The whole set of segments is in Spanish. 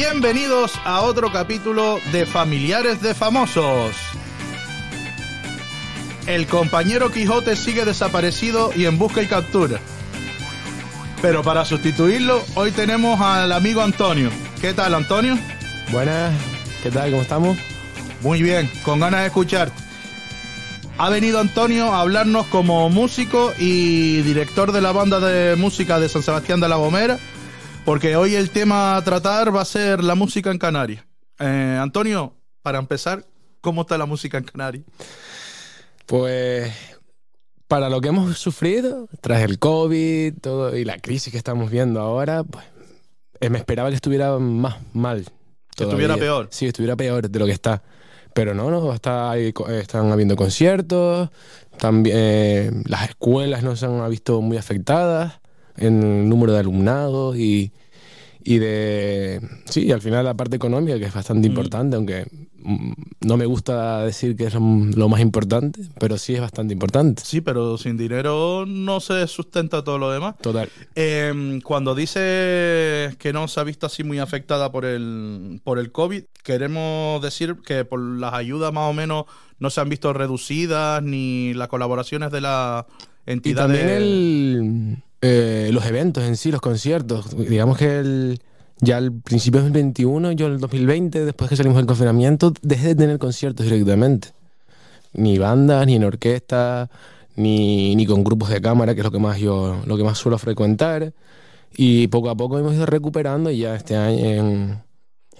Bienvenidos a otro capítulo de Familiares de Famosos. El compañero Quijote sigue desaparecido y en busca y captura. Pero para sustituirlo, hoy tenemos al amigo Antonio. ¿Qué tal, Antonio? Buenas, ¿qué tal? ¿Cómo estamos? Muy bien, con ganas de escuchar. Ha venido Antonio a hablarnos como músico y director de la banda de música de San Sebastián de la Gomera, porque hoy el tema a tratar va a ser la música en Canarias. Eh, Antonio, para empezar, ¿cómo está la música en Canarias? Pues para lo que hemos sufrido tras el COVID todo, y la crisis que estamos viendo ahora, pues eh, me esperaba que estuviera más mal. Que estuviera peor. Sí, estuviera peor de lo que está. Pero no, no, está, co- están habiendo conciertos, también eh, las escuelas no se han visto muy afectadas en el número de alumnados y, y de... Sí, y al final la parte económica, que es bastante Mm. importante, aunque mm, no me gusta decir que es lo más importante, pero sí es bastante importante. Sí, pero sin dinero no se sustenta todo lo demás. Total. Eh, cuando dice que no se ha visto así muy afectada por el, por el COVID, queremos decir que por las ayudas más o menos no se han visto reducidas ni las colaboraciones de las Y entidades. también el, eh, los eventos en sí, los conciertos. Digamos que el, ya al principio del 2021, yo en el 2020, después que salimos del confinamiento, dejé de tener conciertos directamente. Ni bandas, ni en orquesta, ni, ni con grupos de cámara, que es lo que más yo lo que más suelo frecuentar. Y poco a poco hemos ido recuperando y ya este año, en,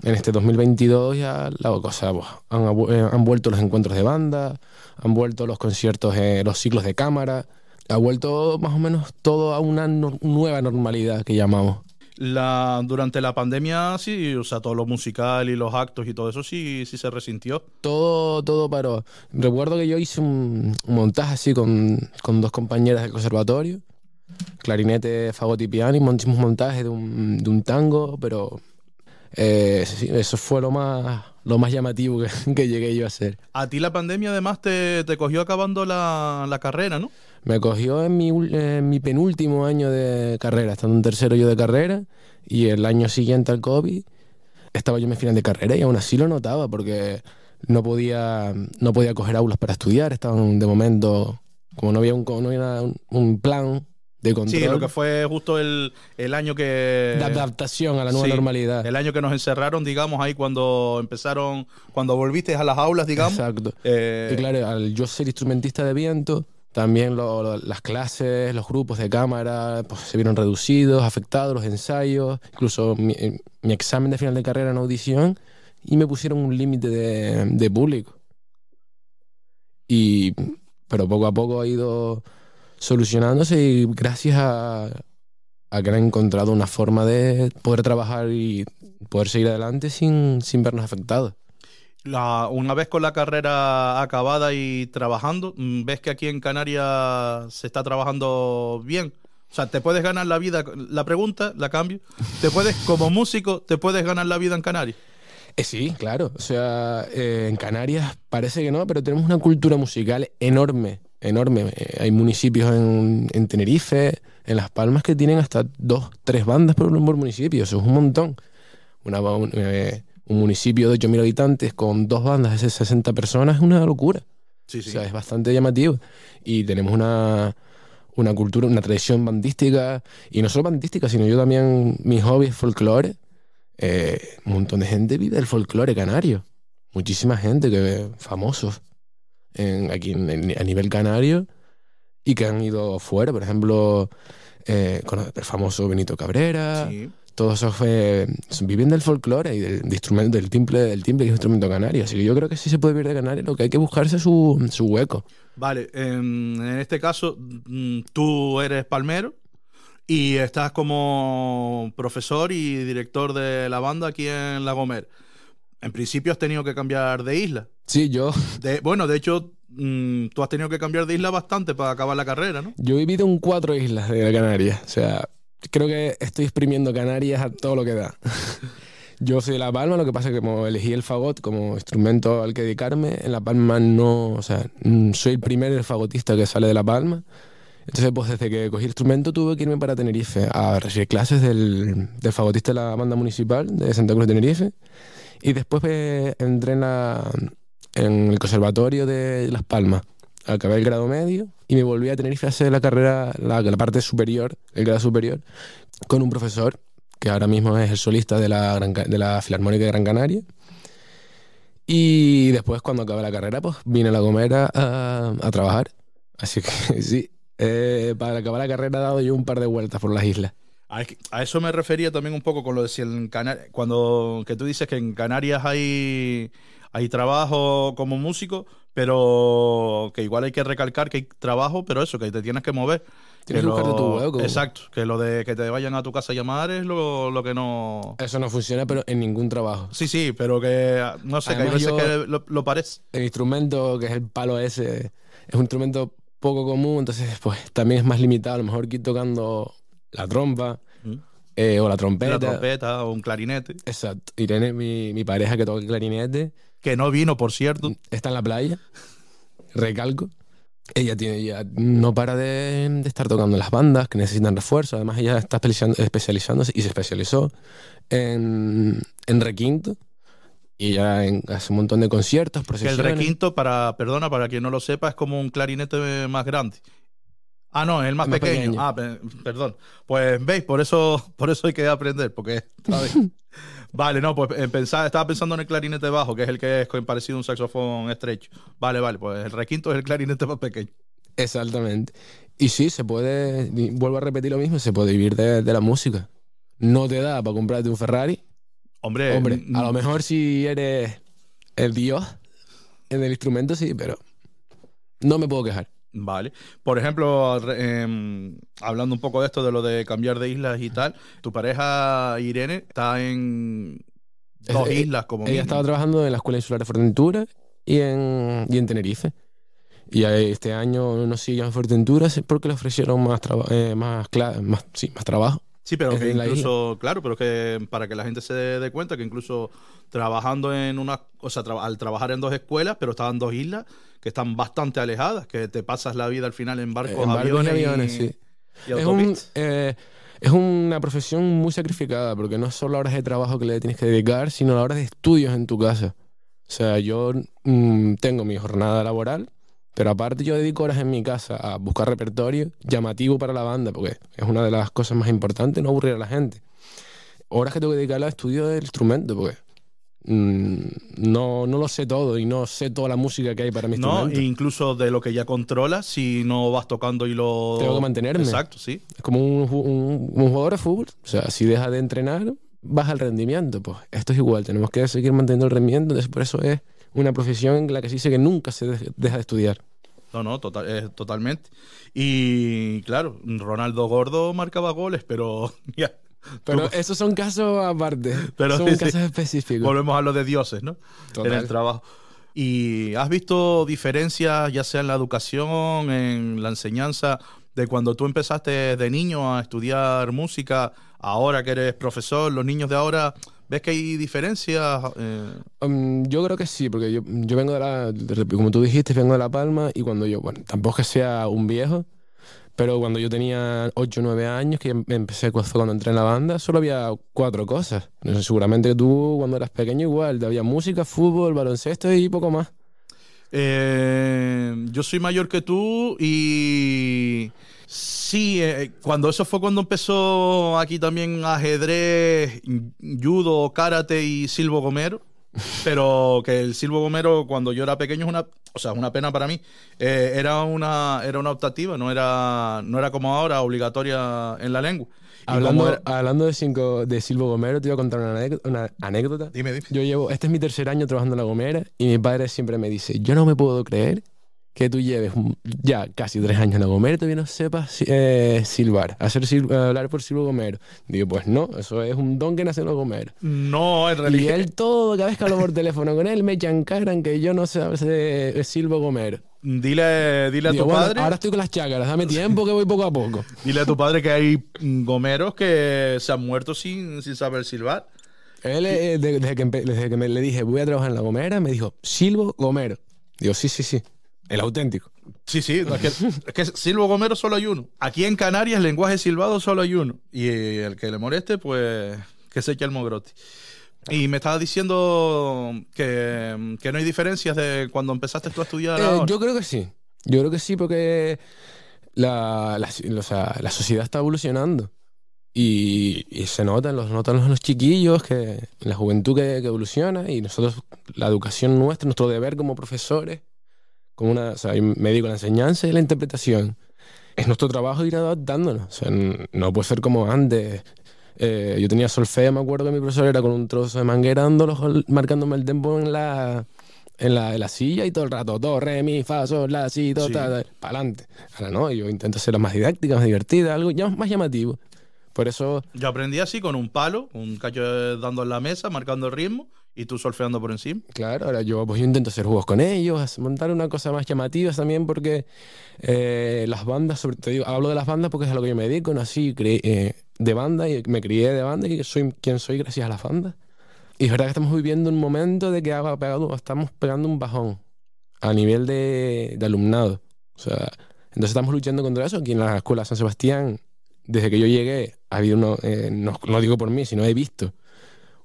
en este 2022, ya la cosa, han, eh, han vuelto los encuentros de banda, han vuelto los conciertos, eh, los ciclos de cámara, ha vuelto más o menos todo a una no- nueva normalidad que llamamos. La, durante la pandemia, sí, o sea, todo lo musical y los actos y todo eso sí, sí se resintió. Todo, todo paró. Recuerdo que yo hice un, un montaje así con, con dos compañeras del conservatorio, clarinete, fagot y piano, y hicimos montaje de un, de un tango, pero eh, eso fue lo más, lo más llamativo que, que llegué yo a hacer. A ti la pandemia además te, te cogió acabando la, la carrera, ¿no? Me cogió en mi, ul- en mi penúltimo año de carrera, estando en tercero yo de carrera, y el año siguiente al COVID estaba yo en mi final de carrera y aún así lo notaba porque no podía, no podía coger aulas para estudiar, estaban de momento, como no había un, no había un, un plan de control, Sí, lo que fue justo el, el año que... de adaptación a la nueva Sí, normalidad. El año que nos encerraron, digamos, ahí cuando empezaron, cuando volviste a las aulas, digamos. Exacto. eh, Y claro, al yo ser instrumentista de viento, también las clases, los grupos de cámara pues, se vieron reducidos, afectados, los ensayos, incluso mi, eh, mi examen de final de carrera en audición, y me pusieron un límite de, de público. Y, pero poco a poco ha ido solucionándose y gracias a, a que han encontrado una forma de poder trabajar y poder seguir adelante sin, sin vernos afectados. Una vez con la carrera acabada y trabajando, mm, ¿ves que aquí en Canarias se está trabajando bien? O sea, ¿te puedes ganar la vida? La pregunta, la cambio. ¿Te puedes, como músico, te puedes ganar la vida en Canarias? Eh, sí, claro. O sea, eh, en Canarias parece que no, pero tenemos una cultura musical enorme, enorme. Eh, hay municipios en, en Tenerife, en Las Palmas, que tienen hasta dos, tres bandas por, por municipio. Eso es un montón. Una, ba- un, un municipio de 8.000 habitantes con dos bandas de 60 personas es una locura. Sí, O sea, es bastante llamativo. Y tenemos una, una cultura, una tradición bandística. Y no solo bandística, sino yo también, mi hobby es folclore. Eh, un montón de gente vive del folclore canario. Muchísima gente, que famosos en- aquí en- en- a nivel canario y que han ido fuera. Por ejemplo, eh, con el famoso Benito Cabrera. Sí. Todos esos eh, viven del folclore y del, de instrumento, del timple, del es un instrumento canario. Así que yo creo que sí se puede vivir de Canarias, lo que hay que buscarse es su, su hueco. Vale, en, en este caso, mm, tú eres palmero y estás como profesor y director de la banda aquí en La Gomera. En principio has tenido que cambiar de isla. Sí, yo, De- bueno, de hecho, mm, tú has tenido que cambiar de isla bastante para acabar la carrera, ¿no? yo he vivido en cuatro islas de Canarias. O sea, creo que estoy exprimiendo Canarias a todo lo que da. Yo soy de La Palma, lo que pasa es que como elegí el fagot como instrumento al que dedicarme, en La Palma no, o sea, mm, soy el primer fagotista que sale de La Palma. Entonces, pues desde que cogí el instrumento tuve que irme para Tenerife a recibir clases del, del fagotista de la banda municipal de Santa Cruz de Tenerife. Y después eh, entré en, la- en el conservatorio de Las Palmas. Acabé el grado medio y me volví a Tenerife a hacer la carrera, la, la parte superior, el grado superior, con un profesor que ahora mismo es el solista de la, Gran de la Filarmónica de Gran Canaria. Y después, cuando acabé la carrera, pues vine a La Gomera a, a trabajar. Así que sí, eh, para acabar la carrera he dado yo un par de vueltas por las islas. A eso me refería también un poco con lo de si en Canarias, cuando que tú dices que en Canarias hay, hay trabajo como músico, pero que igual hay que recalcar que hay trabajo, pero eso, que te tienes que mover. Tienes que buscarte tu hueco. Exacto, que lo de que te vayan a tu casa a llamar es lo, lo que no... Eso no funciona, pero en ningún trabajo. Sí, sí, pero que no sé, que hay Además, veces yo- que lo, lo parece. El instrumento, que es el palo ese, es un instrumento poco común, entonces pues también es más limitado. A lo mejor que ir tocando la trompa Mm. eh, o la trompeta. La trompeta o un clarinete, Exacto. Irene, mi, mi pareja que toca el clarinete, que no vino, por cierto. está en la playa, recalco. Ella tiene ya no para de, de estar tocando las bandas que necesitan refuerzo. Además, ella está especializándose y se especializó en, en requinto. Y ella en- hace un montón de conciertos, Que el procesiones. requinto, para, perdona, para quien no lo sepa, es como un clarinete más grande. Ah, no, es el más, El más pequeño. pequeño. Ah, pe- perdón. Pues veis, por eso, por eso hay que aprender, porque ¿sabes? Vale, no, pues eh, pensaba, estaba pensando en el clarinete bajo, que es el que es parecido a un saxofón estrecho. Vale, vale, pues el requinto es el clarinete más pequeño. Exactamente. Y sí, se puede, vuelvo a repetir lo mismo, se puede vivir de, de la música. No te da para comprarte un Ferrari. Hombre, Hombre, a lo mejor si eres el dios en el instrumento, sí, pero no me puedo quejar. Vale. Por ejemplo, em, hablando un poco de esto, de lo de cambiar de islas y tal, tu pareja Irene está en dos Eh, islas como Ella estaba trabajando en la Escuela Insular de Fuerteventura y en, y en Tenerife. Y este año no sigue en Fuerteventura porque le ofrecieron más, traba- eh, más, más, sí, más trabajo. Sí, pero Es que incluso, claro, pero que para que la gente se dé cuenta que incluso trabajando en una, o sea, tra- al trabajar en dos escuelas, pero estaban dos islas que están bastante alejadas, que te pasas la vida al final en barcos, En barcos aviones, y- aviones, sí. y Es, un, eh, es una profesión muy sacrificada porque no es solo horas de trabajo que le tienes que dedicar, sino las horas de estudios en tu casa. O sea, yo mm, tengo mi jornada laboral, pero aparte yo dedico horas en mi casa a buscar repertorio llamativo para la banda, porque es una de las cosas más importantes, no aburrir a la gente. Horas que tengo que dedicar al estudio del instrumento, porque mm, no, no lo sé todo y no sé toda la música que hay para mi No, instrumento. e incluso de lo que ya controlas, si no vas tocando y lo... Tengo que mantenerme. Exacto, sí. Es como un, un- un jugador de fútbol. O sea, si dejas de entrenar, baja el rendimiento. Pues esto es igual, tenemos que seguir manteniendo el rendimiento. Entonces, por eso es una profesión en la que se dice que nunca se de- deja de estudiar. No, no, total, eh, totalmente. Y claro, Ronaldo Gordo marcaba goles, pero ya. Pero esos son casos aparte. Pero son sí, sí. casos específicos. volvemos a lo de dioses, ¿no? Total. En el trabajo. ¿Y has visto diferencias, ya sea en la educación, en la enseñanza, de cuando tú empezaste de niño a estudiar música, ahora que eres profesor, los niños de ahora, ¿ves que hay diferencias? Eh, Um, yo creo que sí, porque yo, yo vengo de la, como tú dijiste, vengo de La Palma y cuando yo, bueno, tampoco es que sea un viejo, pero cuando yo tenía 8 o 9 años, que em- empecé cuando entré en la banda, solo había cuatro cosas. Sé, seguramente tú cuando eras pequeño igual, había música, fútbol, baloncesto y poco más. Eh, yo soy mayor que tú y sí, eh, cuando eso fue cuando empezó aquí también ajedrez, judo, karate y silbo gomero. Pero que el silbo gomero cuando yo era pequeño es una, o sea, una pena para mí. Eh, era una, era una optativa, no era, no era como ahora obligatoria en la lengua. Hablando, era- hablando de, cinco, de Silvo Gomero, te iba a contar una anécdota. Una anécdota. Dime, dime. Yo llevo, este es mi tercer año trabajando en La Gomera y mi padre siempre me dice, yo no me puedo creer que tú lleves ya casi tres años en La Gomera y todavía no sepas eh, silbar, hacer sil- hablar por Silvo Gomero. Digo, pues no, eso es un don que nace en La Gomera. No, en Y realidad. él todo, cada vez que hablo por teléfono con él, me chancaran que yo no sé hacer Silvo Gomero. Dile, dile a Digo, tu bueno, padre. ahora estoy con las chácaras, dame tiempo que voy poco a poco. Dile a tu padre que hay mm, gomeros que se han muerto sin, sin saber silbar. Él, eh, de- desde, que, desde que me, le dije voy a trabajar en La Gomera, me dijo Silvo Gomero. Digo, sí, sí, sí, el auténtico. Sí, sí, no, es, que, es que silbo gomero solo hay uno. Aquí en Canarias, lenguaje silbado solo hay uno. Y el que le moleste, pues que se eche el mogrote. Y me estabas diciendo que, que no hay diferencias de cuando empezaste tú a estudiar. Eh, ahora. yo creo que sí. Yo creo que sí, porque la, la, o sea, la sociedad está evolucionando. Y, y se notan, los notan los, los chiquillos, que la juventud que, que evoluciona y nosotros, la educación nuestra, nuestro deber como profesores, como una, o sea, me a la enseñanza y la interpretación. Es nuestro trabajo ir adaptándonos. O sea, no puede ser como antes. Eh, yo tenía solfeo, me acuerdo que mi profesor era con un trozo de manguera dándolo, marcándome el tempo en la, en la, en la silla y todo el rato, do, re, mi, fa, sol, la, si, do, Sí. ta, para adelante. Ahora no, yo intento ser más didáctica, más divertida, algo ya más llamativo. Por eso, Yo aprendí así con un palo, un cacho dando en la mesa, marcando el ritmo y tú solfeando por encima. claro, ahora yo, pues yo intento hacer juegos con ellos, montar una cosa más llamativa también porque eh, las bandas, sobre, te digo, hablo de las bandas porque es a lo que yo me dedico, nací eh, de banda y me crié de banda y soy quien soy gracias a las bandas. Y es verdad que estamos viviendo un momento de que pegado- estamos pegando un bajón a nivel de, de alumnado. O sea, entonces estamos luchando contra eso. Aquí en la Escuela San Sebastián, desde que yo llegué, ha habido uno, eh, no, no digo por mí, sino he visto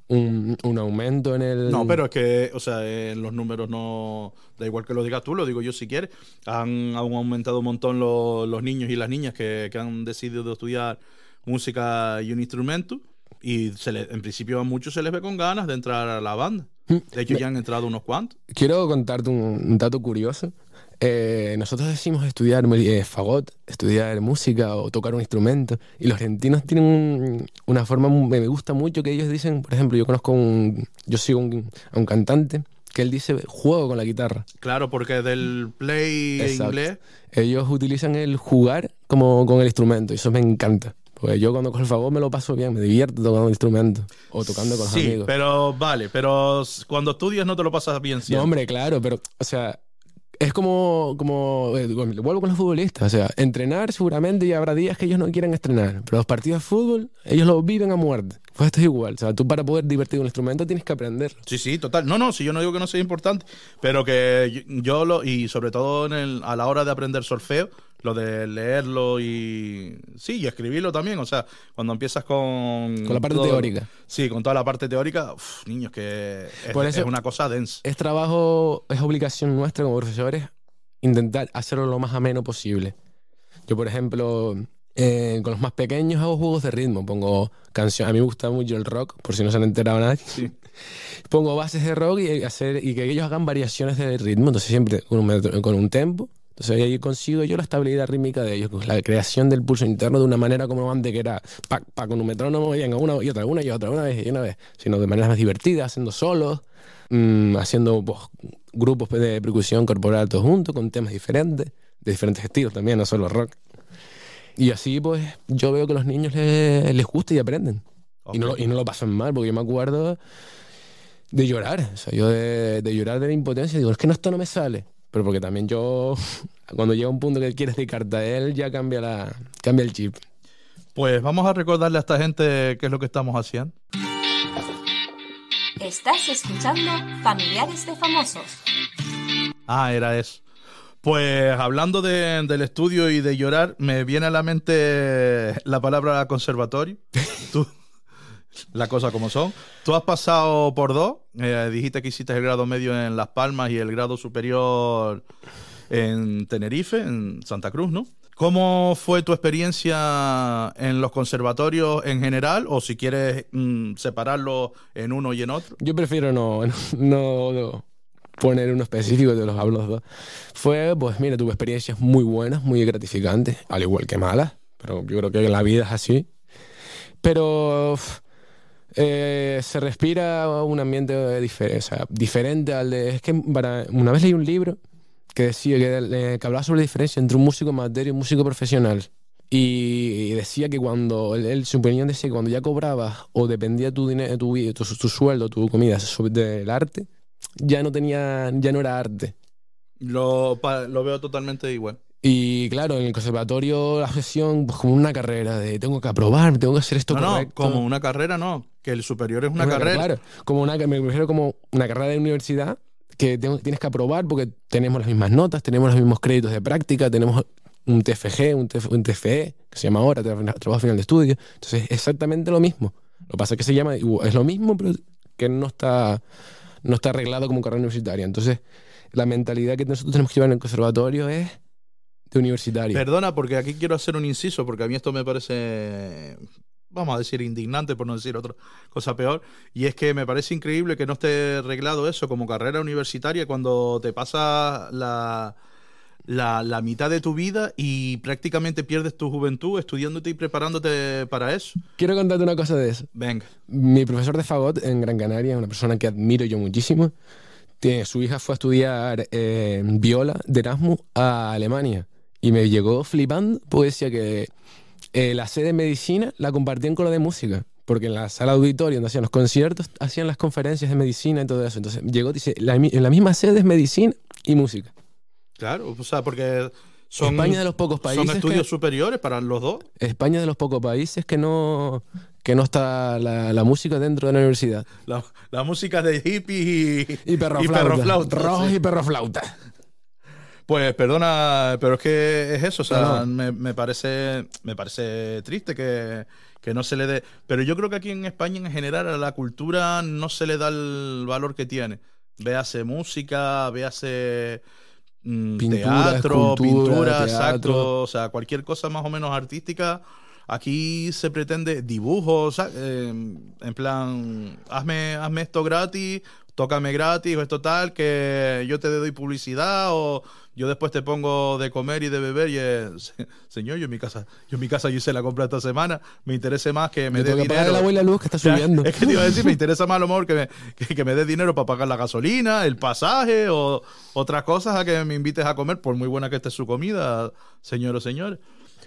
un, un aumento en el... No, pero es que, o sea, en los números no. Da igual que lo digas tú, lo digo yo si quieres. Han, han aumentado un montón los, los niños y las niñas que, que han decidido estudiar música y un instrumento. Y se le- en principio a muchos se les ve con ganas de entrar a la banda. De hecho, ya han entrado unos cuantos. Quiero contarte un, un dato curioso. Eh, nosotros decimos estudiar eh, fagot, estudiar música o tocar un instrumento. Y los argentinos tienen un- una forma, me gusta mucho que ellos dicen, por ejemplo, yo conozco un, yo sigo un- a un cantante que él dice juego con la guitarra. Claro, porque del play Exacto. inglés. Ellos utilizan el jugar como con el instrumento y eso me encanta. Porque yo cuando cojo el fagot me lo paso bien, me divierto tocando un instrumento o tocando con los Sí, amigos. pero vale, pero cuando estudias no te lo pasas bien siempre. No, hombre, claro, pero, o sea, es como, como eh, vuelvo con los futbolistas, o sea, entrenar seguramente y habrá días que ellos no quieran estrenar, pero los partidos de fútbol, ellos lo viven a muerte. Pues esto es igual, o sea, tú para poder divertir un instrumento tienes que aprender. Sí, sí, total. No, no, si yo no digo que no sea importante, pero que yo, yo lo, y sobre todo en el, a la hora de aprender solfeo, lo de leerlo y sí, y escribirlo también, o sea, cuando empiezas con... Con la parte todo- teórica. Sí, con toda la parte teórica, uf, niños, que es, Por eso- es una cosa densa. Es trabajo, es obligación nuestra como profesores intentar hacerlo lo más ameno posible. Yo, por ejemplo, eh, con los más pequeños hago juegos de ritmo, pongo canciones, a mí me gusta mucho el rock, por si no se han enterado nadie. Sí. pongo bases de rock y, hacer, y que ellos hagan variaciones de ritmo, entonces siempre con un, metro- con un tempo. Entonces ahí consigo yo la estabilidad rítmica de ellos, con la creación del pulso interno de una manera como antes que era pa, pa, con un metrónomo, venga, una y otra, una y otra, una vez y una vez, sino de maneras más divertidas, haciendo solos, mm, haciendo pues, grupos de percusión corporal todos juntos, con temas diferentes, de diferentes estilos también, no solo rock. Y así pues yo veo que a los niños les, les gusta y aprenden. Y, no, y no lo pasan mal, porque yo me acuerdo de llorar. O sea, yo de, de llorar de la impotencia, digo, es que no, esto no me sale. Pero porque también yo, cuando llega un punto que quieres dedicarte a él, ya cambia, la, cambia el chip. Pues vamos a recordarle a esta gente qué es lo que estamos haciendo. Estás escuchando Familiares de Famosos. Ah, era eso. Pues hablando de- del estudio y de llorar, me viene a la mente la palabra conservatorio. Tú, la cosa como son. Tú has pasado por dos. eh, dijiste que hiciste el grado medio en Las Palmas y el grado superior en Tenerife, en Santa Cruz, ¿no? ¿Cómo fue tu experiencia en los conservatorios en general? O si quieres mm, separarlo en uno y en otro. Yo prefiero no, no, no poner uno específico, te los hablo dos. Fue, pues mira, tuve experiencias muy buenas, muy gratificantes, al igual que malas, pero yo creo que la vida es así. Pero eh, se respira un ambiente diferente al de... Es que una vez leí un libro que decía que, eh, que hablaba sobre la diferencia entre un músico amateur y un músico profesional. Y, decía que cuando, él, su opinión cuando ya cobrabas o dependía tu, dinero, tu, tu, sueldo, tu comida del arte, ya no tenía, ya no era arte. Lo, lo veo totalmente igual. Y claro, en el conservatorio la gestión, pues como una carrera de tengo que aprobar, tengo que hacer esto No, no, correcto. como una carrera no, que el superior es una, carrera. Claro, como una, me refiero como una carrera de universidad que tengo- tienes que aprobar porque tenemos las mismas notas, tenemos los mismos créditos de práctica, tenemos un TFG, un, TF un TFE, que se llama ahora, tra- trabajo final de estudio. Entonces es exactamente lo mismo. Lo que pasa es que se llama, es lo mismo, pero que no está, no está arreglado como carrera universitaria. Entonces la mentalidad que nosotros tenemos que llevar en el conservatorio es de universitario. Perdona, porque aquí quiero hacer un inciso, porque a mí esto me parece, vamos a decir, indignante, por no decir otra cosa peor. Y es que me parece increíble que no esté arreglado eso como carrera universitaria cuando te pasa la, la, la mitad de tu vida y prácticamente pierdes tu juventud estudiándote y preparándote para eso. Quiero contarte una cosa de eso. Venga. Mi profesor de fagot en Gran Canaria, una persona que admiro yo muchísimo, tiene, su hija fue a estudiar eh, viola de Erasmus a Alemania y me llegó flipando porque decía que eh, la sede de medicina la compartían con la de música. Porque en la sala de auditorio donde hacían los conciertos, hacían las conferencias de medicina y todo eso. Entonces llegó, dice, la en la misma sede es medicina y música. Claro, o sea, porque son, España es de los pocos países son estudios que- superiores para los dos. España es de los pocos países que no, que no está la, la música dentro de la universidad. La, la música de hippie y, Y perro y flauta. perroflauta, Rojos sí. y perro flauta. Pues perdona, pero es que es eso, o sea, No. Me, me parece me parece triste que, que no se le dé, pero yo creo que aquí en España en general a la cultura no se le da el valor que tiene. Véase música, véase mm, Pintura, teatro, pintura, teatro. exacto, o sea, cualquier cosa más o menos artística. Aquí se pretende dibujos, o sea, eh, en plan, hazme, hazme esto gratis, tócame gratis o esto tal, que yo te doy publicidad o yo después te pongo de comer y de beber y es, señor, yo en mi casa, yo en mi casa yo hice la compra esta semana, me interesa más que me dé dinero. la luz que está subiendo. Es que te iba a decir, me interesa más a lo mejor que me, que, que me des dinero para pagar la gasolina, el pasaje o otras cosas a que me invites a comer, por muy buena que esté su comida, señor o señor.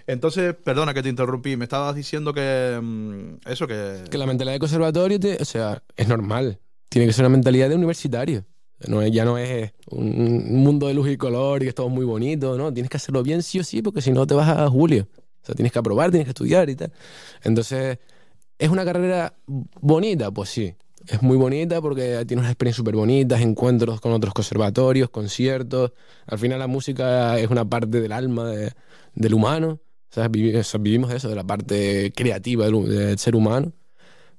Entonces, perdona que te interrumpí, me estabas diciendo que mm, eso, que... Que la mentalidad de conservatorio, te- o sea, es normal. Tiene que ser una mentalidad de universitario. No ya no es un, un mundo de luz y color y que es todo muy bonito, ¿no? Tienes que hacerlo bien sí o sí, porque si no te vas a Julio. O sea, tienes que aprobar, tienes que estudiar y tal. Entonces, ¿es una carrera bonita? Pues sí. Es muy bonita porque tiene unas experiencias súper bonitas, encuentros con otros conservatorios, conciertos. Al final la música es una parte del alma de- del humano. O sea, vivimos eso, de la parte creativa del, del ser humano.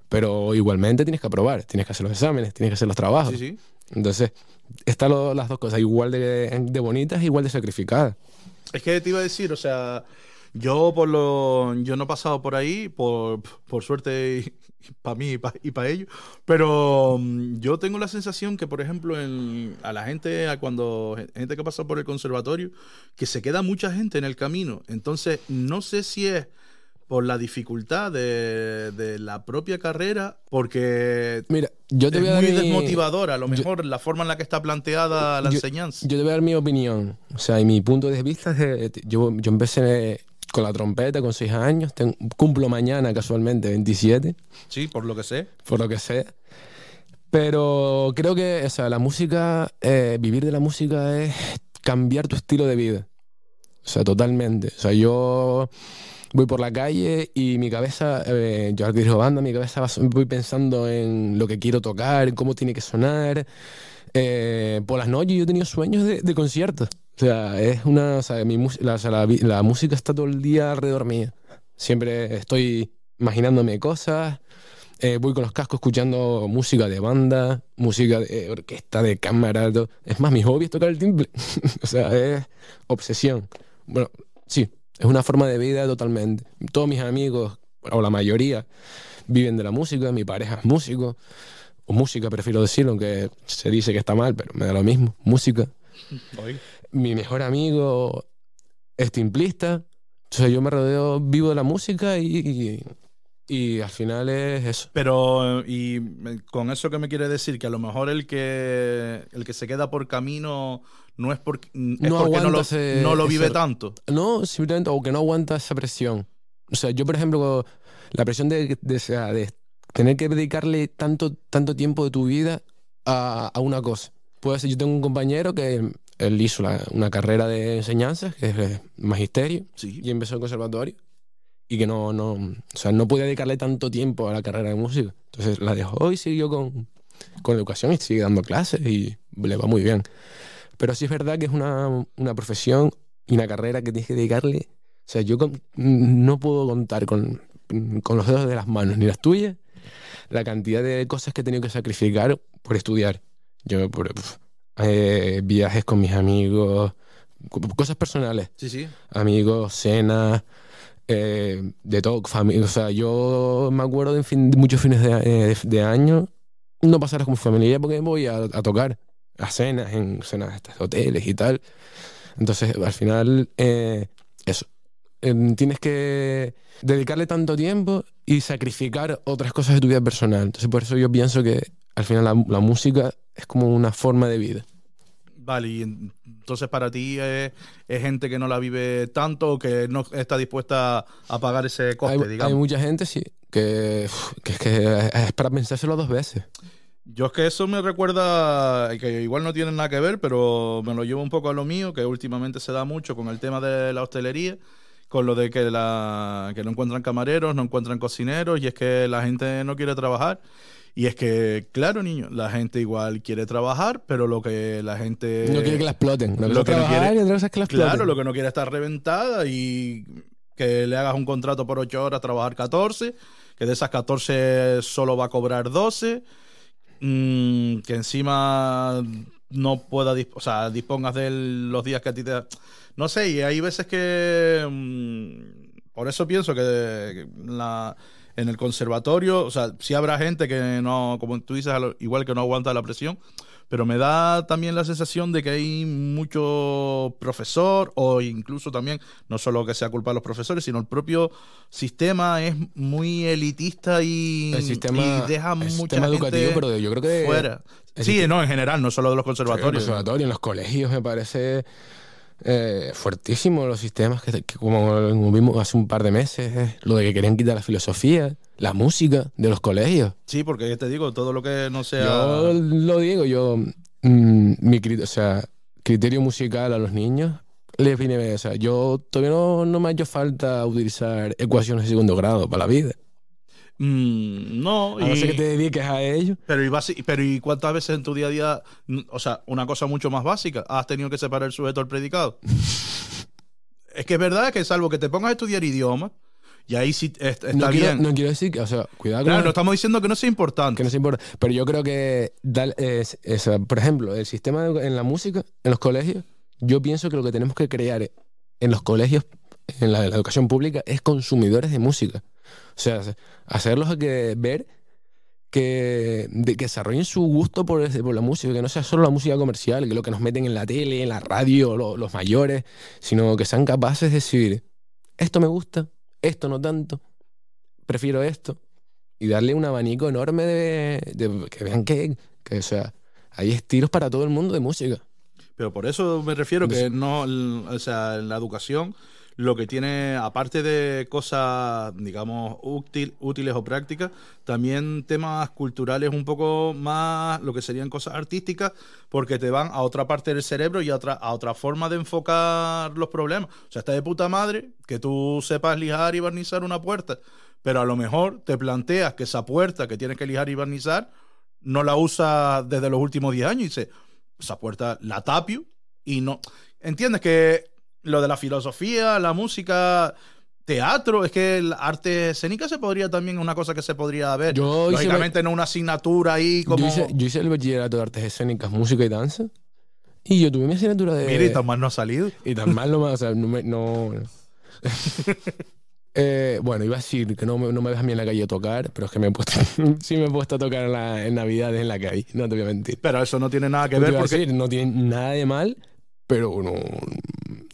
Pero igualmente tienes que aprobar, tienes que hacer los exámenes, tienes que hacer los trabajos. Sí, sí. Entonces, están las dos cosas, igual de, bonitas, igual de sacrificadas. Es que te iba a decir, o sea, yo por lo yo no he pasado por ahí, por, por suerte para mí y para ellos, pero mm, yo tengo la sensación que, por ejemplo, a la gente, a cuando gente que pasa por el conservatorio, que se queda mucha gente en el camino. Entonces, no sé si es por la dificultad de, de la propia carrera, porque Mira, yo te es voy a dar muy mi- desmotivadora, a lo mejor la forma en la que está planteada la yo- enseñanza. Yo te voy a dar mi opinión. O sea, y mi punto de vista es de- yo, yo empecé con la trompeta con 6 años, cumplo mañana casualmente 27, sí, por lo que sé. por lo que sea. Pero creo que, o sea, la música, eh, vivir de la música es cambiar tu estilo de vida. O sea, totalmente. O sea, yo voy por la calle y mi cabeza, eh, yo dirijo banda, mi cabeza va- voy pensando en lo que quiero tocar, en cómo tiene que sonar. Eh, por las noches yo he tenido sueños de, de conciertos. O sea, es una, o sea, mi la, o sea, la la música está todo el día alrededor mía. Siempre estoy imaginándome cosas. eh, voy con los cascos escuchando música de banda, música de orquesta, de cámara. todo. Es más, mi hobby es tocar el timbre. o sea, es obsesión. Bueno, sí, es una forma de vida totalmente. Todos mis amigos, o la mayoría, viven de la música. Mi pareja es músico. O música, prefiero decirlo, aunque se dice que está mal, pero me da lo mismo. Música. Oiga. Mi mejor amigo es timplista. O sea, yo me rodeo, vivo de la música y, y, y al final es eso. Pero, eh, y con eso que me quiere decir, que a lo mejor el que el que se queda por camino no es, porque es No porque no lo, ese- no lo vive ese- tanto. No, simplemente, o que no aguanta esa presión. O sea, yo, por ejemplo, la presión de, de, sea, de tener que dedicarle tanto, tanto tiempo de tu vida a, a una cosa. Puede ser, yo tengo un compañero que él hizo la- una carrera de enseñanzas, que es eh, magisterio, Sí. y empezó en conservatorio, y que no, no, o sea, no podía dedicarle tanto tiempo a la carrera de música. Entonces la dejó y siguió con, con la educación y sigue dando clases y le va muy bien. Pero sí es verdad que es una, una profesión y una carrera que tienes que dedicarle. O sea, yo con- no puedo contar con, con los dedos de las manos, ni las tuyas, la cantidad de cosas que he tenido que sacrificar por estudiar. Yo, por eh, viajes con mis amigos, co- cosas personales Sí, sí. amigos, cenas, eh, de todo, familia. O sea, yo me acuerdo de, fin- muchos fines de, eh, de- de año no pasarlas con mi familia porque voy a, a tocar a cenas, en cenas de hoteles y tal. Entonces, al final, eh, eso. Em, tienes que dedicarle tanto tiempo y sacrificar otras cosas de tu vida personal. Entonces, por eso yo pienso que al final la, la música es como una forma de vida. Vale, y en- entonces para ti es, es gente que no la vive tanto o que no está dispuesta a pagar ese coste, Hay, hay digamos. mucha gente, sí, que, que que es para pensárselo dos veces. Yo es que eso me recuerda, que igual no tiene nada que ver, pero me lo llevo un poco a lo mío, que últimamente se da mucho con el tema de la hostelería, con lo de que, la, que no encuentran camareros, no encuentran cocineros, y es que la gente no quiere trabajar. Y es que, claro, niño, la gente igual quiere trabajar, pero lo que la gente... no quiere que la exploten. Lo es que no quiere- y otra cosa es que la exploten. Claro, lo que no quiere es estar reventada y que le hagas un contrato por 8 horas, trabajar 14, que de esas 14 solo va a cobrar 12, mm, que encima no pueda, o sea, dispongas de los días que a ti te... No sé, y hay veces que... mm, por eso pienso que, que la, en el conservatorio, o sea, sí habrá gente que no, como tú dices, igual que no aguanta la presión, pero me da también la sensación de que hay mucho profesor o incluso también, no solo que sea culpa de los profesores, sino el propio sistema es muy elitista y, el sistema, y deja el mucha sistema gente educativo, pero yo creo que fuera. Sí, sistema- no, en general, no solo de los en el conservatorios. conservatorio, en los colegios, me parece eh, fuertísimo los sistemas que, que como vimos hace un par de meses, eh, lo de que querían quitar la filosofía, la música de los colegios. Sí, porque te digo, todo lo que no sea... Yo lo digo, yo, mm, mi o sea, criterio musical a los niños les viene, o sea, yo todavía no, no me ha hecho falta utilizar ecuaciones de segundo grado para la vida. Mm, no, A no ser que te dediques a ello. Pero y, basi- pero ¿y cuántas veces en tu día a día, o sea, una cosa mucho más básica, has tenido que separar el sujeto del predicado? es que es verdad que salvo que te pongas a estudiar idioma, y ahí sí est- está No quiero, bien. no quiero decir que, o sea, cuidado con claro, no estamos diciendo que no sea importante. que no se importa. Pero yo creo que, dar- es- es- por ejemplo, el sistema de- en la música, en los colegios, yo pienso que lo que tenemos que crear en los colegios, en la, en la educación pública, es consumidores de música. O sea, hacerlos que ver que, de- que desarrollen su gusto por, ese- por la música, que no sea solo la música comercial, que lo que nos meten en la tele, en la radio, lo- los mayores, sino que sean capaces de decir, esto me gusta, esto no tanto, prefiero esto, y darle un abanico enorme de, de- que vean que, que, o sea, hay estilos para todo el mundo de música. Pero por eso me refiero que no, o sea, en la educación lo que tiene, aparte de cosas, digamos, útil- útiles o prácticas, también temas culturales un poco más, lo que serían cosas artísticas, porque te van a otra parte del cerebro y a otra, a otra forma de enfocar los problemas. O sea, está de puta madre que tú sepas lijar y barnizar una puerta, pero a lo mejor te planteas que esa puerta que tienes que lijar y barnizar no la usas desde los últimos 10 años y dices, esa puerta la tapio y no. ¿Entiendes? Que lo de la filosofía, la música, teatro, es que el arte escénica se podría también, una cosa que se podría ver. Yo hice- Lógicamente no una asignatura ahí como. Yo, hice, yo hice el bachillerato de artes escénicas, música y danza, y yo tuve mi asignatura de... Mira, y tan mal no ha salido. Y tan mal no me, o sea, no, me- no- Eh, bueno, iba a decir que no no me ves a mí en la calle a tocar, pero es que me he puesto, sí me he puesto a tocar en, la- en Navidades en la calle, no te voy a mentir. Pero eso no tiene nada que ver porque decir, no tiene nada de mal, pero no,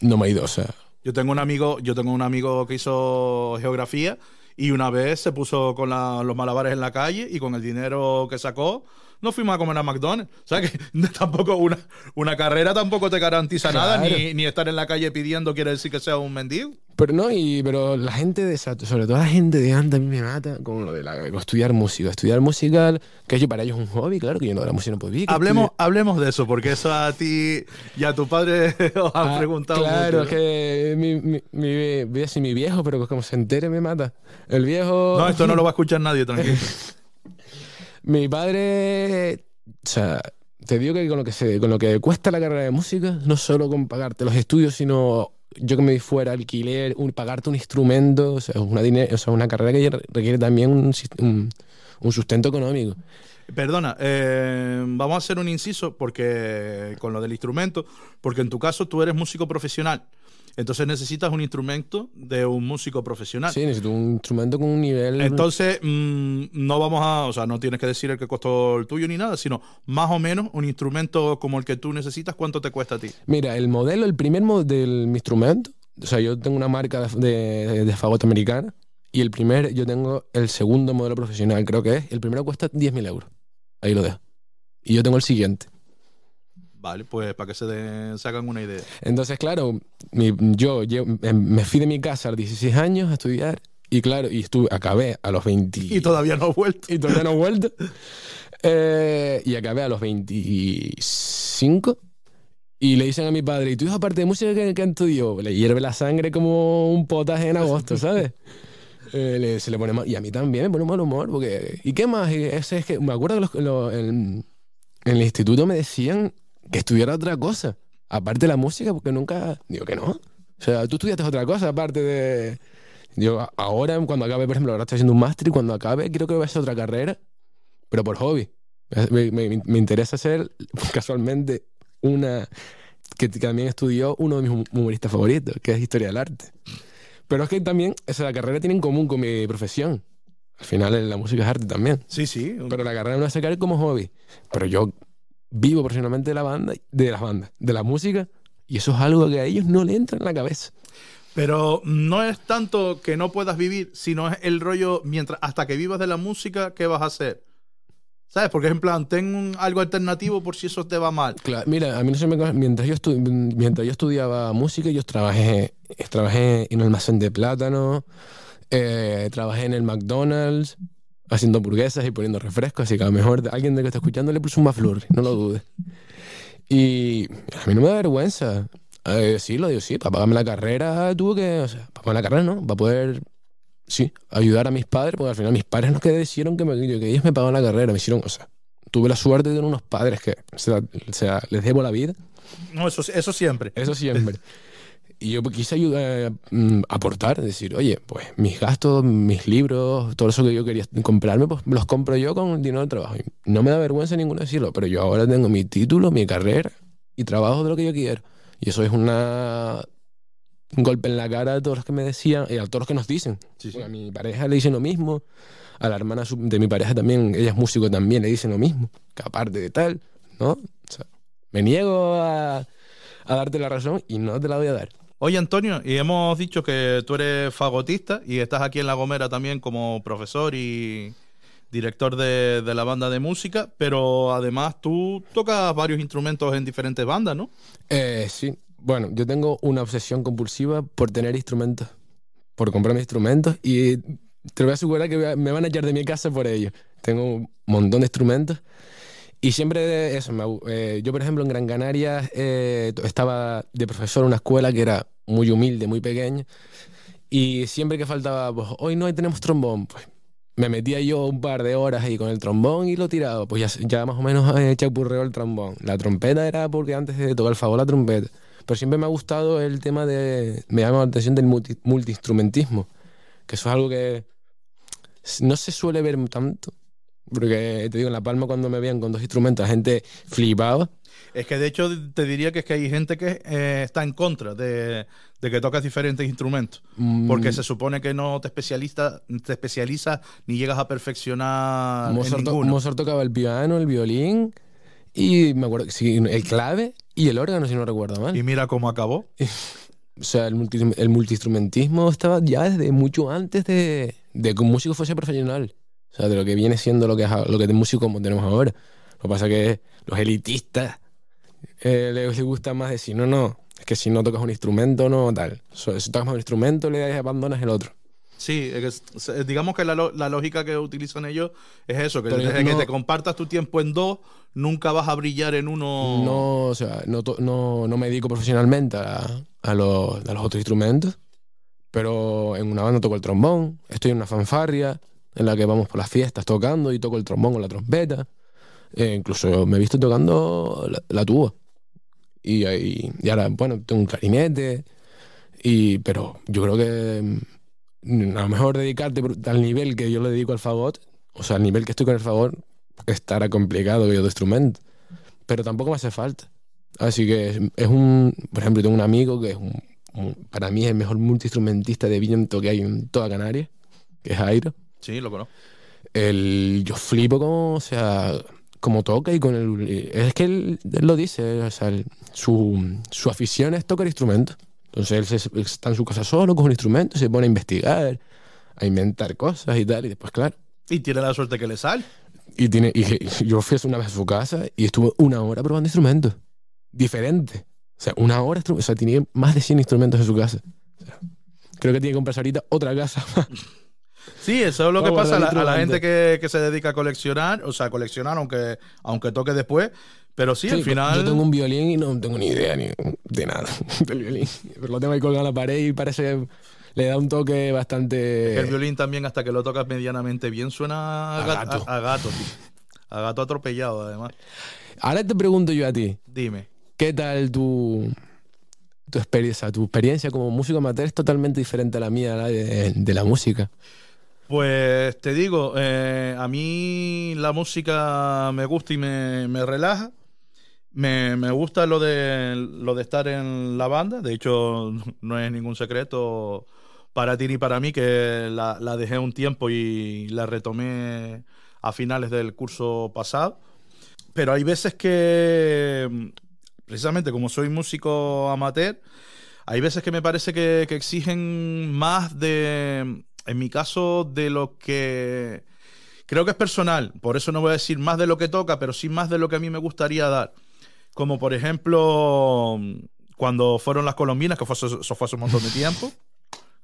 no me ha ido, o sea. yo tengo un amigo, yo tengo un amigo que hizo geografía y una vez se puso con los malabares en la calle y con el dinero que sacó nos fuimos a comer a McDonald's. O sea que tampoco una, una carrera tampoco te garantiza nada, ni, ni estar en la calle pidiendo quiere decir que sea un mendigo. Pero no, y, pero la gente de esa- sobre todo la gente de antes a mí me mata con lo de la, con estudiar música. Estudiar musical, que yo, para ellos es un hobby, claro, que yo no de la música no puedo vivir. Hablemos, estudie- hablemos de eso, porque eso a ti y a tu padre os han Ah, preguntado Claro, mucho. es que mi, mi, mi- voy a decir mi viejo, pero como se entere me mata. El viejo... No, esto no lo va a escuchar nadie, tranquilo. Mi padre, o sea, te digo que con lo que, se, con lo que cuesta la carrera de música, no solo con pagarte los estudios, sino yo que me di fuera alquiler, un, pagarte un instrumento, o sea, una, o sea, una carrera que requiere también un sustento económico. Perdona, eh, vamos a hacer un inciso porque con lo del instrumento, porque en tu caso tú eres músico profesional. Entonces necesitas un instrumento de un músico profesional. Sí, necesito un instrumento con un nivel... Entonces, mm, no vamos a, o sea, no tienes que decir el que costó el tuyo ni nada, sino más o menos un instrumento como el que tú necesitas, ¿cuánto te cuesta a ti? Mira, el modelo, el primer modelo de mi instrumento, o sea, yo tengo una marca de, de, de fagot americana y el primer, yo tengo el segundo modelo profesional, creo que es. El primero cuesta 10.000 euros. Ahí lo dejo. Y yo tengo el siguiente. Vale, pues para que se, den- se hagan una idea. Entonces, claro, mi- yo llevo- em, me fui de mi casa a los 16 años a estudiar y claro, y estuve, acabé a los 20... Y todavía no he vuelto. y todavía no he vuelto. Eh, y acabé a los 25. Y le dicen a mi padre, ¿y tu hijo aparte de música qué, qué estudió? Le hierve la sangre como un potaje en agosto, ¿sabes? Eh, le- se le pone mal. Y a mí también me pone mal humor. Porque, ¿Y qué más? Y ese es que, me acuerdo que los- lo- en, en el instituto me decían que estudiara otra cosa. Aparte de la música, porque nunca... Digo que no. O sea, tú estudiaste otra cosa aparte de... Yo a- ahora, cuando acabe, por ejemplo, ahora estoy haciendo un máster y cuando acabe creo que voy a hacer otra carrera, pero por hobby. Me, me- me interesa hacer, casualmente, una que también estudió uno de mis humoristas favoritos, que es Historia del Arte. Pero es que también esa carrera tiene en común con mi profesión. Al final la música es arte también. Sí, sí. Pero la carrera me la sacaré como hobby. Pero yo vivo profesionalmente de la banda, de las bandas, de la música, y eso es algo que a ellos no le entra en la cabeza. Pero no es tanto que no puedas vivir, sino es el rollo mientras hasta que vivas de la música, ¿qué vas a hacer? ¿Sabes? Porque es en plan, ten un- algo alternativo por si eso te va mal. Claro, mira, a mí no se me mientras yo estu- mientras yo estudiaba música, yo trabajé trabajé en un almacén de plátano, eh, trabajé en el McDonald's haciendo hamburguesas y poniendo refrescos, así que a lo mejor alguien de que está escuchando le puso un McFlurry, no lo dudes. Y a mí no me da vergüenza. Eh, sí, lo digo, sí, para pagarme la carrera tuve que, o sea, para pagarme la carrera, ¿no? Para poder, sí, ayudar a mis padres, porque al final mis padres no que decidieron que, me, que ellos me pagaban la carrera, me hicieron, o sea, tuve la suerte de tener unos padres que, o sea, o sea, les debo la vida, No, eso, eso siempre. eso siempre. Y yo quise ayudar, mm, aportar, decir, oye, pues mis gastos, mis libros, todo eso que yo quería comprarme, pues los compro yo con el dinero del trabajo. Y no me da vergüenza ninguno decirlo, pero yo ahora tengo mi título, mi carrera y trabajo de lo que yo quiero. Y eso es una un golpe en la cara a todos los que me decían y a todos los que nos dicen. Sí, sí. Porque a mi pareja le dicen lo mismo, a la hermana de mi pareja también, ella es músico también, le dicen lo mismo, que aparte de tal, ¿no? O sea, me niego a, a darte la razón y no te la voy a dar. Oye, Antonio, y hemos dicho que tú eres fagotista y estás aquí en La Gomera también como profesor y director de, de la banda de música, pero además tú tocas varios instrumentos en diferentes bandas, ¿no? Eh, sí, bueno, yo tengo una obsesión compulsiva por tener instrumentos, por comprarme instrumentos y te voy a asegurar que me van a echar de mi casa por ello. Tengo un montón de instrumentos y siempre eso. me eh, yo, por ejemplo, en Gran Canaria eh, estaba de profesor en una escuela que era muy humilde, muy pequeña y siempre que faltaba, pues hoy no, tenemos trombón, pues me metía yo un par de horas ahí con el trombón y lo tiraba. Pues ya, ya más o menos he chapurreo el trombón. La trompeta era porque antes de tocar el favor la trompeta. Pero siempre me ha gustado el tema de. Me llama la atención del multi- multiinstrumentismo. Que eso es algo que no se suele ver tanto. Porque te digo, en La Palma cuando me veían con dos instrumentos, la gente flipaba. Es que de hecho te diría que es que hay gente que eh, está en contra de, de que tocas diferentes instrumentos. Mm, Porque se supone que no te especialistas te especializas ni llegas a perfeccionar en Mozart, ninguno. Mozart tocaba el piano, el violín y me acuerdo sí, el clave y el órgano, si no recuerdo mal. Y mira cómo acabó. O sea, el, multi, el multiinstrumentismo estaba ya desde mucho antes de, de que un músico fuese profesional. O sea, de lo que viene siendo lo que, es lo que de músico como tenemos ahora. Lo que pasa es que los elitistas eh, les, gusta más decir, no, no, es que si no tocas un instrumento, no, tal. So- si tocas un instrumento, le abandonas el otro. Sí, es que es- es- digamos que la, lógica que utilizan ellos es eso, que Pero desde que te compartas tu tiempo en dos, nunca vas a brillar en uno. No, o sea, no, no, no me dedico profesionalmente a, a los, a los otros instrumentos, pero en una banda toco el trombón, estoy en una fanfarria, en la que vamos por las fiestas tocando y toco el trombón o la trompeta. Eh, incluso me he visto tocando la, la tuba. Y, y, y ahora, bueno, tengo un clarinete. Y, pero yo creo que mm, a lo mejor dedicarte al nivel que yo le dedico al fagot, o sea, al nivel que estoy con el fagot, estará complicado que otro instrumento. Pero tampoco me hace falta. Así que es, es un. Por ejemplo, tengo un amigo que es un, un- para mí es el mejor multiinstrumentista de viento que hay en toda Canarias, que es Jairo. Sí, lo conozco. El, yo flipo como, o sea, como toca y con el... Es que él, él lo dice, o sea, su, su afición es tocar instrumentos. Entonces él se- está en su casa solo con un instrumento, se pone a investigar, a inventar cosas y tal, y después, claro. Y tiene la suerte que le sale. Y, tiene, y yo fui una vez a su casa y estuve una hora probando instrumentos diferentes. O sea, una hora, o sea, tenía más de 100 instrumentos en su casa. O sea, creo que tiene que comprarse ahorita otra casa. Sí, eso es lo que Vamos pasa a la, guardar a la gente que, que se dedica a coleccionar, o sea, coleccionar aunque, aunque toque después, pero sí, al final... Yo tengo un violín y no tengo ni idea ni de nada del violín. Pero lo tengo ahí colgado en la pared y parece. Le da un toque bastante. El violín también, hasta que lo tocas medianamente bien, suena a, A ga- gato. a- a gato, tío. A gato atropellado, además. Ahora te pregunto yo a ti: Dime. ¿qué tal tu, tu experiencia? Tu experiencia como músico amateur es totalmente diferente a la mía la de, de la música. Pues te digo, eh, a mí la música me gusta y me, me relaja. Me, me gusta lo de, lo de estar en la banda. De hecho, no es ningún secreto para ti ni para mí que la, la dejé un tiempo y la retomé a finales del curso pasado. Pero hay veces que, precisamente como soy músico amateur, hay veces que me parece que, que exigen más de, en mi caso, de lo que creo que es personal. Por eso no voy a decir más de lo que toca, pero sí más de lo que a mí me gustaría dar. Como por ejemplo, cuando fueron las colombinas, que fue, eso fue hace un montón de tiempo.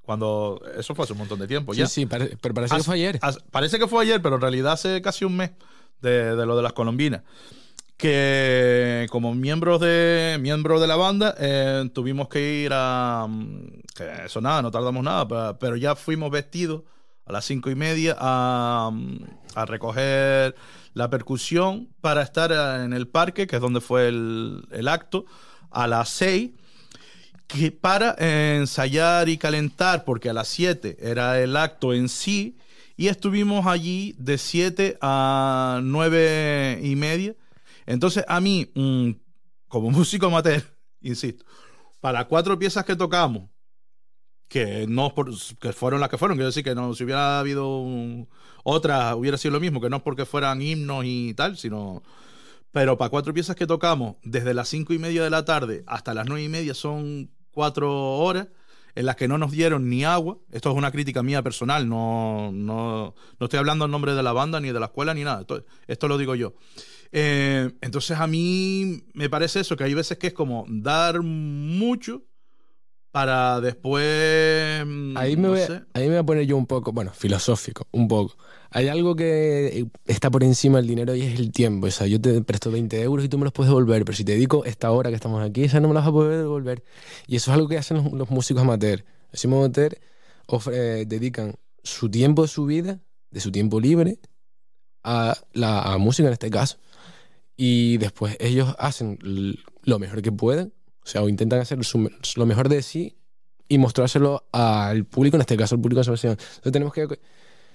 Cuando eso fue hace un montón de tiempo Sí, ya. sí, pare- pero parece que Hace- fue ayer. hace- parece que fue ayer, pero en realidad hace casi un mes de, de lo de las colombinas. Que como miembros de, miembros de la banda eh, tuvimos que ir a... mm, eso nada, no tardamos nada, pero, pero ya fuimos vestidos a las cinco y media a, mm, a recoger la percusión para estar eh, en el parque, que es donde fue el, el acto, a las seis que para ensayar y calentar, porque a las 7 era el acto en sí, y estuvimos allí de 7 a 9 y media. Entonces, a mí, mm, como músico amateur, insisto, para cuatro piezas que tocamos, que no por- que fueron las que fueron, quiero decir que no, si hubiera habido otras, hubiera sido lo mismo, que no es porque fueran himnos y tal, sino pero para cuatro piezas que tocamos, desde las cinco y media de la tarde hasta las nueve y media son cuatro horas en las que no nos dieron ni agua. Esto es una crítica mía personal, no, no, no estoy hablando en nombre de la banda, ni de la escuela, ni nada. Esto lo digo yo. Eh, entonces a mí me parece eso, que hay veces que es como dar mucho para después... mm, Ahí me, no voy, sé. ahí me voy a poner yo un poco, bueno, filosófico, un poco. Hay algo que está por encima del dinero y es el tiempo. O sea, yo te presto 20 euros y tú me los puedes devolver, pero si te dedico esta hora que estamos aquí, esa no me la vas a poder devolver. Y eso es algo que hacen los, los músicos amateur. Los músicos amateur ofre- dedican su tiempo de su vida, de su tiempo libre, a la a música en este caso. Y después ellos hacen lo mejor que pueden, o sea, o intentan hacer su- lo mejor de sí y mostrárselo al público, en este caso al público de Sebastián. Entonces tenemos que...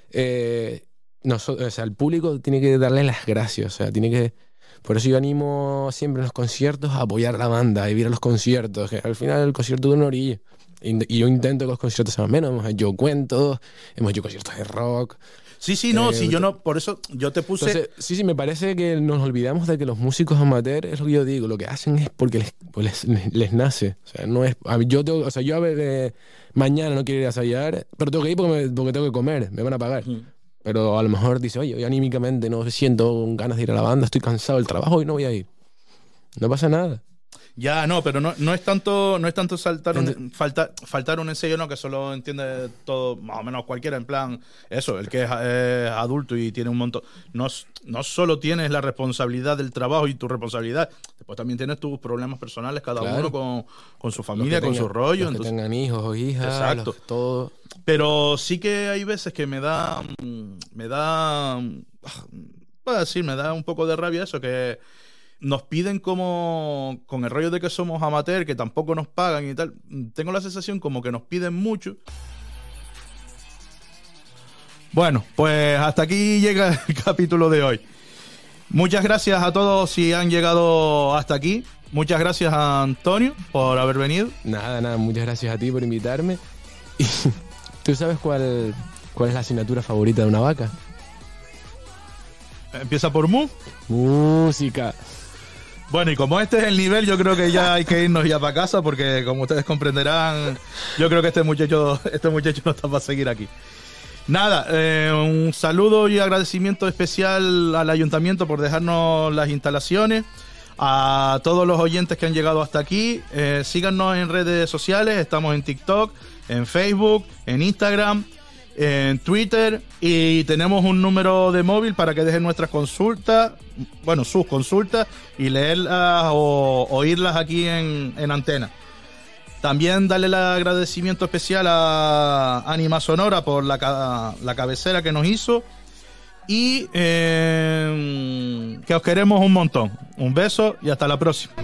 eh, nosotros, o sea, el público tiene que darle las gracias, o sea, tiene que... Por eso yo animo siempre en los conciertos a apoyar a la banda, a ir a los conciertos, que al final el concierto de una orilla. Y y yo intento que los conciertos sean menos, hemos hecho cuentos, hemos hecho conciertos de rock. Sí, sí, no, Eh, yo no, por eso yo te puse... Entonces, sí, sí, me parece que nos olvidamos de que los músicos amateurs, es lo que yo digo, lo que hacen es porque les, pues les, les nace. O sea, no es, a mí, yo tengo, o sea, yo a ver, eh, mañana no quiero ir a ensayar, pero tengo que ir porque, me- porque tengo que comer, me van a pagar. Mm. Pero a lo mejor dice, oye, hoy anímicamente no siento ganas de ir a la banda, estoy cansado del trabajo y no voy a ir. No pasa nada. Ya, no, pero no, no es tanto, no es tanto saltar un, falta, faltar un ensayo, no, que solo entiende todo, más o menos cualquiera, en plan, eso, el que es, es adulto y tiene un montón. No, no solo tienes la responsabilidad del trabajo y tu responsabilidad, después también tienes tus problemas personales, cada Claro. uno con, con su familia, con su rollo. los que entonces- tengan hijos o hijas, Exacto. los- todo. pero sí que hay veces que me da. mm, Me da. mm, Puedo decir, me da un poco de rabia eso, que nos piden como. Con el rollo de que somos amateur, que tampoco nos pagan y tal. Tengo la sensación como que nos piden mucho. Bueno, pues hasta aquí llega el capítulo de hoy. Muchas gracias a todos si han llegado hasta aquí. Muchas gracias a Antonio por haber venido. Nada, nada, muchas gracias a ti por invitarme. Y, ¿Tú sabes cuál, cuál es la asignatura favorita de una vaca? Empieza por Mu. Música. Bueno, y como este es el nivel, yo creo que ya hay que irnos ya para casa, porque como ustedes comprenderán, yo creo que este muchacho, este muchacho no está para seguir aquí. Nada, eh, un saludo y agradecimiento especial al ayuntamiento por dejarnos las instalaciones. A todos los oyentes que han llegado hasta aquí, eh, síganos en redes sociales, estamos en TikTok, en Facebook, en Instagram, en Twitter y tenemos un número de móvil para que dejen nuestras consultas, bueno, sus consultas y leerlas o oírlas aquí en, en antena. También darle el agradecimiento especial a Anima Sonora por la, la cabecera que nos hizo. Y eh, que os queremos un montón. Un beso y hasta la próxima.